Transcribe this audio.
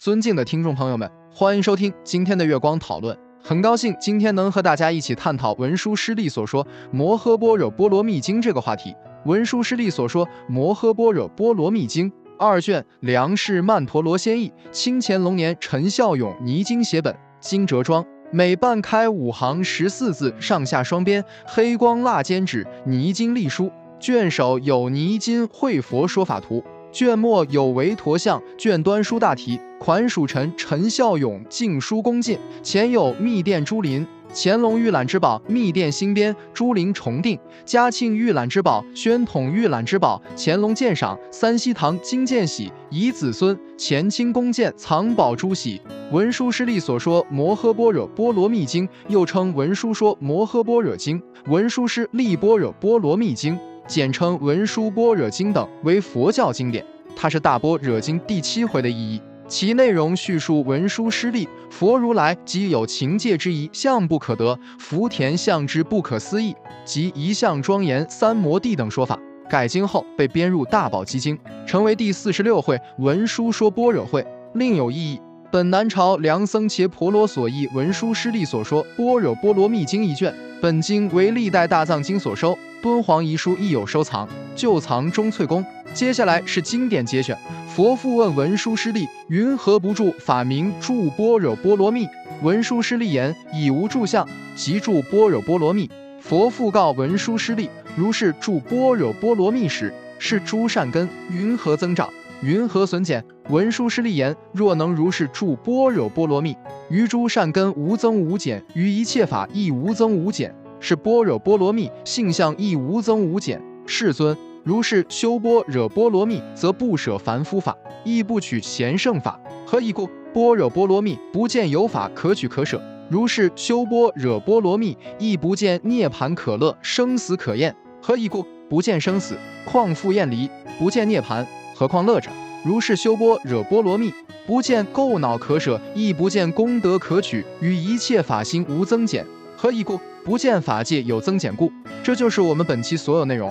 尊敬的听众朋友们，欢迎收听今天的月光讨论。很高兴今天能和大家一起探讨文殊师利所说《摩诃般若波罗蜜经》这个话题。文殊师利所说《摩诃般若波罗蜜经》二卷，梁氏曼陀罗先译，清乾隆年陈孝勇泥经写本，经折装，每半开五行十四字，上下双边，黑光蜡笺纸，泥经隶书。卷首有泥金绘佛说法图。卷末有为陀像，卷端书大题，款属臣陈孝勇敬书恭进。前有密殿珠林，乾隆御览之宝，密殿新编，珠林重定。嘉庆御览之宝，宣统御览之宝，乾隆鉴赏。三希堂金鉴玺，遗子孙乾清宫鉴藏宝珠玺。文殊师利所说《摩诃般若波罗蜜经》，又称《文殊说摩诃般若经》《文殊师利般若波罗蜜经》。简称文殊般若经等为佛教经典，它是大般若经第七回的意义。其内容叙述文殊师利佛如来即有情界之意，相不可得，福田相之不可思议，及一相庄严三摩地等说法。改经后被编入大宝积经，成为第四十六会文殊说般若会。另有意义，本南朝梁僧伽婆罗所译文殊师利所说般若波罗蜜经一卷，本经为历代大藏经所收。敦煌遗书亦有收藏，旧藏中翠宫。接下来是经典节选。佛父问文殊师利：“云何不住法名住般若波罗蜜？”文殊师利言：“已无住相，即住般若波罗蜜。”佛父告文殊师利：“如是住般若波罗蜜时，是诸善根云何增长？云何损减？”文殊师利言：“若能如是住般若波罗蜜，于诸善根无增无减，于一切法亦无增无减。”是般若波罗蜜性相亦无增无减。世尊，如是修般若波罗蜜，则不舍凡夫法，亦不取贤圣法。何以故？般若波罗蜜不见有法可取可舍。如是修般若波罗蜜，亦不见涅盘可乐，生死可厌。何以故？不见生死，况复厌离；不见涅盘，何况乐着？如是修般若波罗蜜，不见垢恼可舍，亦不见功德可取，与一切法心无增减。何以故？不见法界有增减故，这就是我们本期所有内容。